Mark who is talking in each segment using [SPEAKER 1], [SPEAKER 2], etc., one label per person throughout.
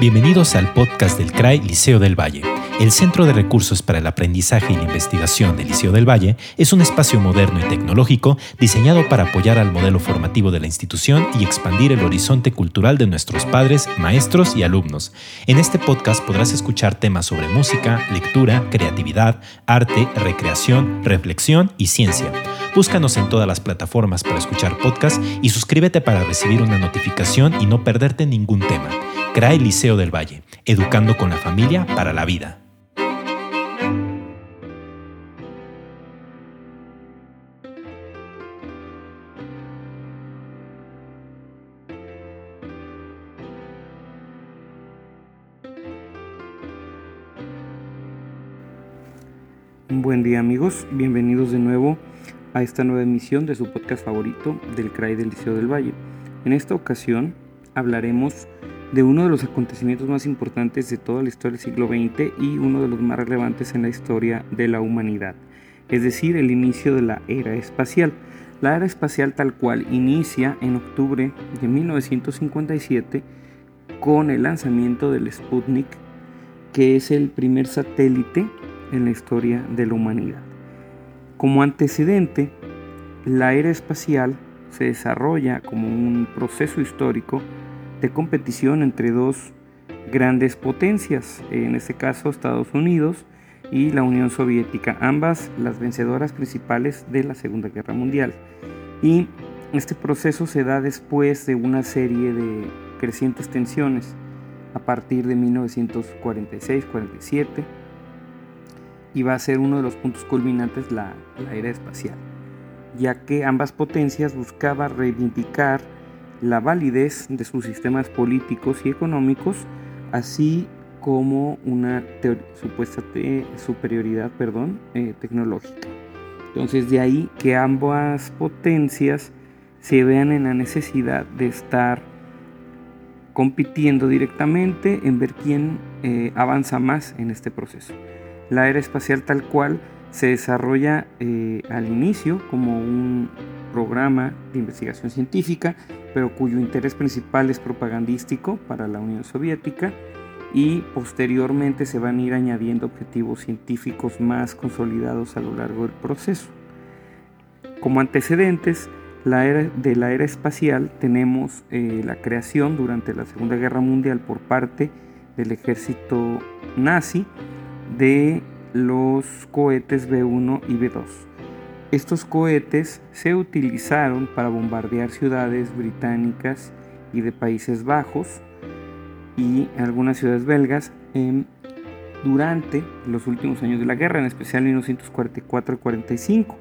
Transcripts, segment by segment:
[SPEAKER 1] Bienvenidos al podcast del CRAI Liceo del Valle. El Centro de Recursos para el Aprendizaje y la Investigación del Liceo del Valle es un espacio moderno y tecnológico diseñado para apoyar al modelo formativo de la institución y expandir el horizonte cultural de nuestros padres, maestros y alumnos. En este podcast podrás escuchar temas sobre música, lectura, creatividad, arte, recreación, reflexión y ciencia. Búscanos en todas las plataformas para escuchar podcasts y suscríbete para recibir una notificación y no perderte ningún tema. CRAE Liceo del Valle, educando con la familia para la vida.
[SPEAKER 2] Buen día amigos, bienvenidos de nuevo a esta nueva emisión de su podcast favorito del CRAI del Liceo del Valle. En esta ocasión hablaremos de uno de los acontecimientos más importantes de toda la historia del siglo XX y uno de los más relevantes en la historia de la humanidad, es decir, el inicio de la era espacial. La era espacial tal cual inicia en octubre de 1957 con el lanzamiento del Sputnik, que es el primer satélite en la historia de la humanidad. Como antecedente, la era espacial se desarrolla como un proceso histórico de competición entre dos grandes potencias, en este caso Estados Unidos y la Unión Soviética, ambas las vencedoras principales de la Segunda Guerra Mundial. Y este proceso se da después de una serie de crecientes tensiones a partir de 1946-47 y va a ser uno de los puntos culminantes la, la era espacial, ya que ambas potencias buscaban reivindicar la validez de sus sistemas políticos y económicos, así como una supuesta superioridad perdón, eh, tecnológica. Entonces de ahí que ambas potencias se vean en la necesidad de estar compitiendo directamente en ver quién eh, avanza más en este proceso. La era espacial tal cual se desarrolla eh, al inicio como un programa de investigación científica, pero cuyo interés principal es propagandístico para la Unión Soviética y posteriormente se van a ir añadiendo objetivos científicos más consolidados a lo largo del proceso. Como antecedentes la era, de la era espacial tenemos eh, la creación durante la Segunda Guerra Mundial por parte del ejército nazi de los cohetes B1 y B2. Estos cohetes se utilizaron para bombardear ciudades británicas y de Países Bajos y algunas ciudades belgas durante los últimos años de la guerra, en especial en 1944 y 45.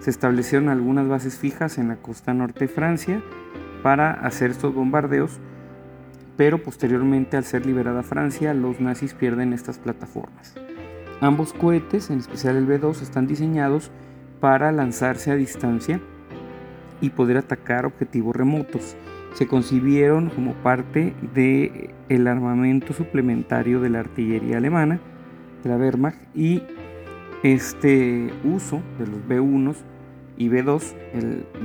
[SPEAKER 2] Se establecieron algunas bases fijas en la costa norte de Francia para hacer estos bombardeos, pero posteriormente al ser liberada Francia, los nazis pierden estas plataformas. Ambos cohetes, en especial el B2, están diseñados para lanzarse a distancia y poder atacar objetivos remotos. Se concibieron como parte del el armamento suplementario de la artillería alemana, de la Wehrmacht, y este uso de los B1 y B2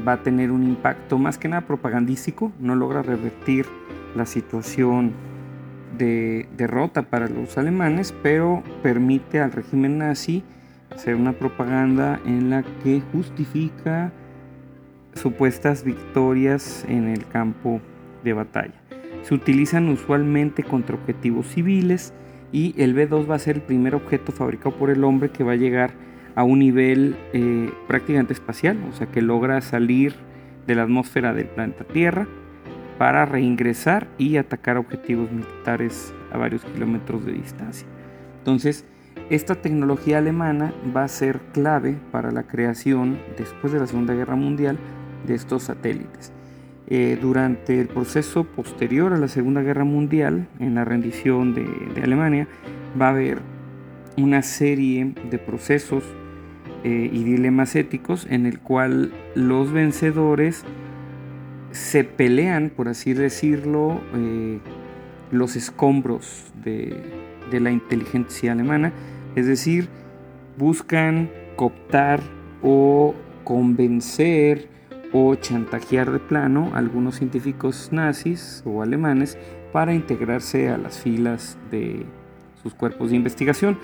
[SPEAKER 2] va a tener un impacto más que nada propagandístico, no logra revertir la situación de derrota para los alemanes, pero permite al régimen nazi hacer una propaganda en la que justifica supuestas victorias en el campo de batalla. Se utilizan usualmente contra objetivos civiles y el B2 va a ser el primer objeto fabricado por el hombre que va a llegar a un nivel eh, prácticamente espacial, o sea que logra salir de la atmósfera del planeta Tierra para reingresar y atacar objetivos militares a varios kilómetros de distancia. Entonces, esta tecnología alemana va a ser clave para la creación, después de la Segunda Guerra Mundial, de estos satélites. Eh, durante el proceso posterior a la Segunda Guerra Mundial, en la rendición de, Alemania, va a haber una serie de procesos eh, y dilemas éticos en el cual los vencedores se pelean, por así decirlo, eh, los escombros de, la inteligencia alemana, es decir, buscan cooptar o convencer o chantajear de plano a algunos científicos nazis o alemanes para integrarse a las filas de sus cuerpos de investigación.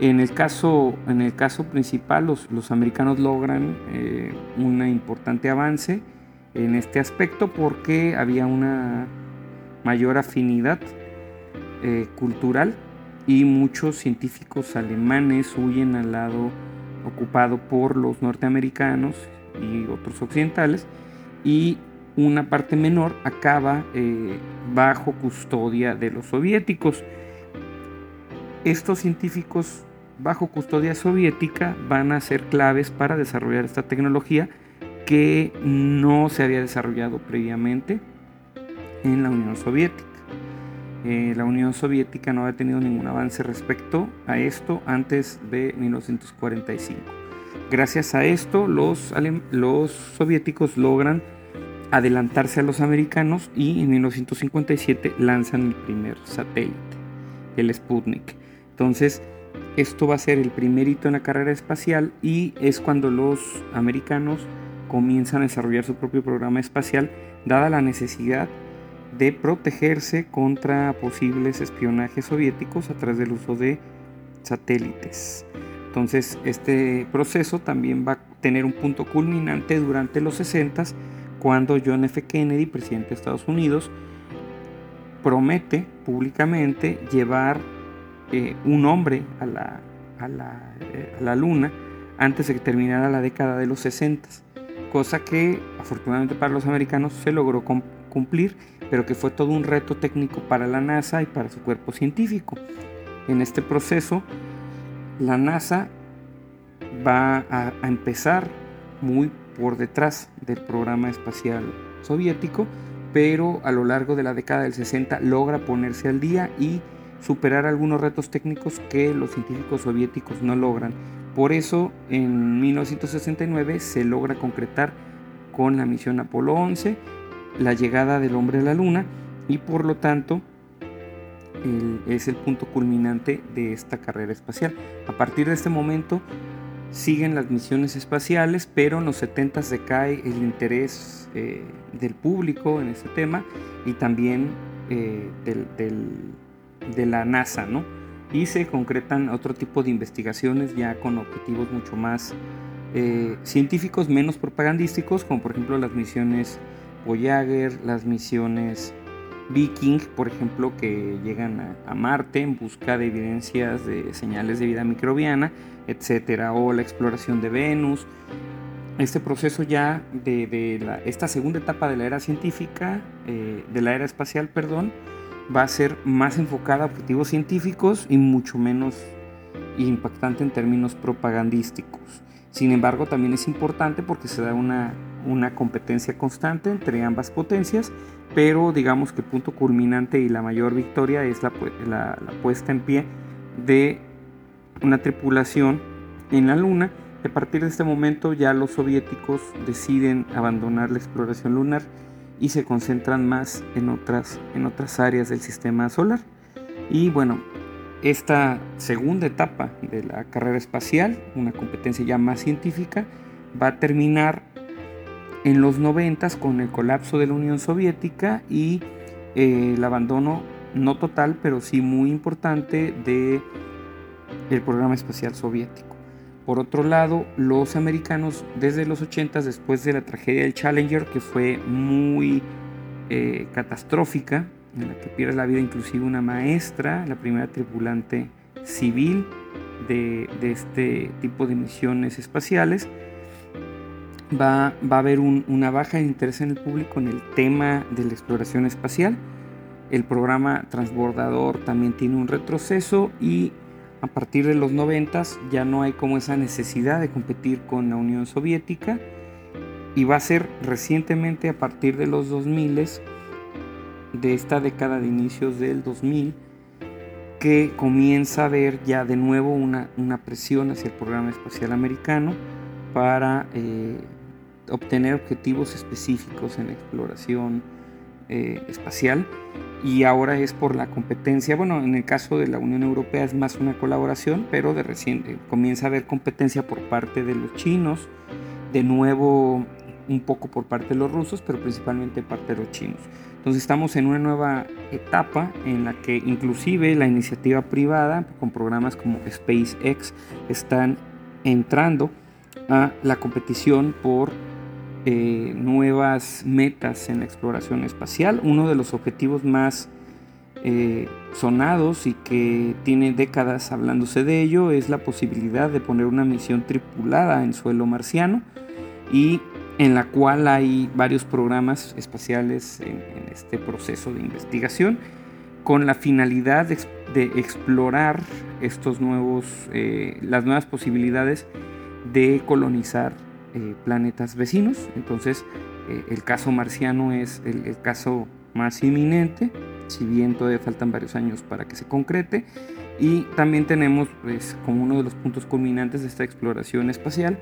[SPEAKER 2] En el caso, en el caso principal, los, los americanos logran eh, un importante avance en este aspecto porque había una mayor afinidad eh, cultural y muchos científicos alemanes huyen al lado ocupado por los norteamericanos y otros occidentales y una parte menor acaba eh, bajo custodia de los soviéticos. Estos científicos bajo custodia soviética van a ser claves para desarrollar esta tecnología que no se había desarrollado previamente en la Unión Soviética. Eh, la Unión Soviética no había tenido ningún avance respecto a esto antes de 1945. Gracias a esto, los, los soviéticos logran adelantarse a los americanos y en 1957 lanzan el primer satélite, el Sputnik. Entonces, esto va a ser el primer hito en la carrera espacial y es cuando los americanos comienzan a desarrollar su propio programa espacial, dada la necesidad de protegerse contra posibles espionajes soviéticos a través del uso de satélites. Entonces, este proceso también va a tener un punto culminante durante los 60 cuando John F. Kennedy, presidente de Estados Unidos, promete públicamente llevar eh, un hombre a la, eh, a, la, luna antes de que terminara la década de los 60, cosa que afortunadamente para los americanos se logró cumplir, pero que fue todo un reto técnico para la NASA y para su cuerpo científico. En este proceso, la NASA va a, a empezar muy por detrás del programa espacial soviético, pero a lo largo de la década del 60 logra ponerse al día y superar algunos retos técnicos que los científicos soviéticos no logran. Por eso en 1969 se logra concretar con la misión Apolo 11 la llegada del hombre a la Luna y por lo tanto es el punto culminante de esta carrera espacial. A partir de este momento siguen las misiones espaciales, pero en los 70 decae el interés eh, del público en este tema y también eh, del de la NASA, ¿no? Y se concretan otro tipo de investigaciones ya con objetivos mucho más eh, científicos, menos propagandísticos, como por ejemplo las misiones Voyager, las misiones Viking, por ejemplo, que llegan a, Marte en busca de evidencias de señales de vida microbiana, etcétera, o la exploración de Venus. Este proceso ya de, esta segunda etapa de la era científica, eh, de la era espacial, perdón, va a ser más enfocada a objetivos científicos y mucho menos impactante en términos propagandísticos. Sin embargo, también es importante porque se da una, una competencia constante entre ambas potencias, pero digamos que el punto culminante y la mayor victoria es la, la, la puesta en pie de una tripulación en la Luna. A partir de este momento ya los soviéticos deciden abandonar la exploración lunar y se concentran más en otras, en otras áreas del sistema solar. Y bueno, esta segunda etapa de la carrera espacial, una competencia ya más científica, va a terminar en los 90 con el colapso de la Unión Soviética y eh, el abandono no total, pero sí muy importante de el programa espacial soviético. Por otro lado, los americanos desde los 80, después de la tragedia del Challenger, que fue muy eh, catastrófica, en la que pierde la vida inclusive una maestra, la primera tripulante civil de, este tipo de misiones espaciales, va, va a haber una baja de interés en el público en el tema de la exploración espacial. El programa transbordador también tiene un retroceso y a partir de los 90 ya no hay como esa necesidad de competir con la Unión Soviética y va a ser recientemente a partir de los 2000 de esta década de inicios del 2000 que comienza a haber ya de nuevo una, una presión hacia el programa espacial americano para eh, obtener objetivos específicos en exploración eh, espacial y ahora es por la competencia. Bueno, en el caso de la Unión Europea es más una colaboración, pero de recién comienza a haber competencia por parte de los chinos. De nuevo un poco por parte de los rusos, pero principalmente parte de los chinos. Entonces estamos en una nueva etapa en la que inclusive la iniciativa privada, con programas como SpaceX, están entrando a la competición por eh, nuevas metas en la exploración espacial. Uno de los objetivos más eh, sonados y que tiene décadas hablándose de ello es la posibilidad de poner una misión tripulada en suelo marciano y en la cual hay varios programas espaciales en, este proceso de investigación con la finalidad de, explorar estos nuevos, eh, las nuevas posibilidades de colonizar eh, planetas vecinos. Entonces, eh, el caso marciano es el, caso más inminente, si bien todavía faltan varios años para que se concrete. Y también tenemos, pues, como uno de los puntos culminantes de esta exploración espacial,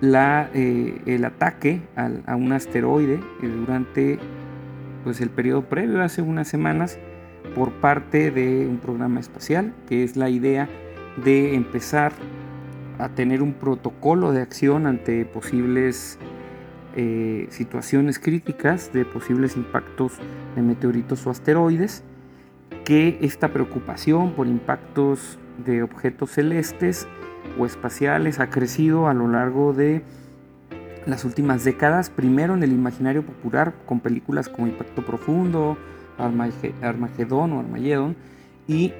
[SPEAKER 2] la, eh, el ataque a un asteroide durante pues, el periodo previo, hace unas semanas, por parte de un programa espacial, que es la idea de empezar a tener un protocolo de acción ante posibles eh, situaciones críticas de posibles impactos de meteoritos o asteroides, que esta preocupación por impactos de objetos celestes o espaciales ha crecido a lo largo de las últimas décadas, primero en el imaginario popular con películas como Impacto Profundo, Armagedón o Armageddon, y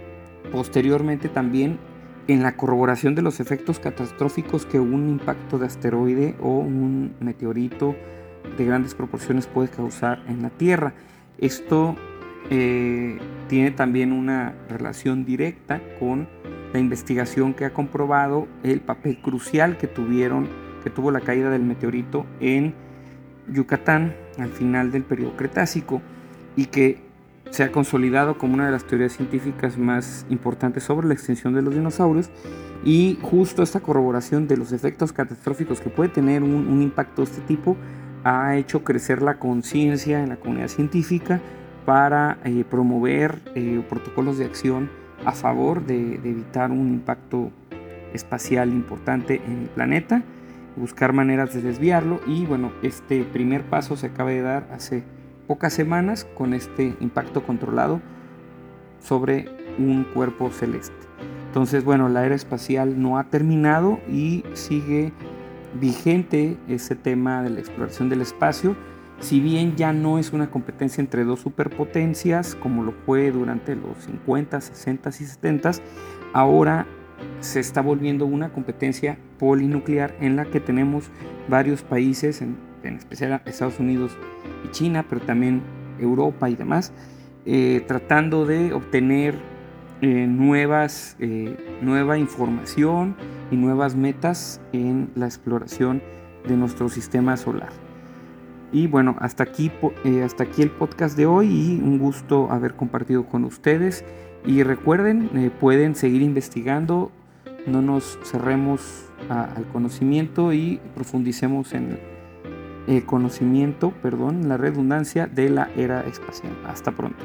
[SPEAKER 2] posteriormente también en la corroboración de los efectos catastróficos que un impacto de asteroide o un meteorito de grandes proporciones puede causar en la Tierra. Esto eh, tiene también una relación directa con la investigación que ha comprobado el papel crucial que tuvieron, que tuvo la caída del meteorito en Yucatán al final del periodo Cretácico y que se ha consolidado como una de las teorías científicas más importantes sobre la extinción de los dinosaurios y justo esta corroboración de los efectos catastróficos que puede tener un, impacto de este tipo ha hecho crecer la conciencia en la comunidad científica para eh, promover eh, protocolos de acción a favor de, de, evitar un impacto espacial importante en el planeta, buscar maneras de desviarlo y bueno, este primer paso se acaba de dar hace pocas semanas con este impacto controlado sobre un cuerpo celeste. Entonces, bueno, la era espacial no ha terminado y sigue vigente ese tema de la exploración del espacio. Si bien ya no es una competencia entre dos superpotencias como lo fue durante los 50, 60 y 70, ahora se está volviendo una competencia polinuclear en la que tenemos varios países, en, en especial Estados Unidos China, pero también Europa y demás, eh, tratando de obtener eh, nuevas, eh, nueva información y nuevas metas en la exploración de nuestro sistema solar. Y bueno, hasta aquí, hasta aquí el podcast de hoy y un gusto haber compartido con ustedes. Y recuerden, pueden seguir investigando, no nos cerremos al conocimiento y profundicemos en eh, conocimiento, perdón, la redundancia de la era espacial. Hasta pronto.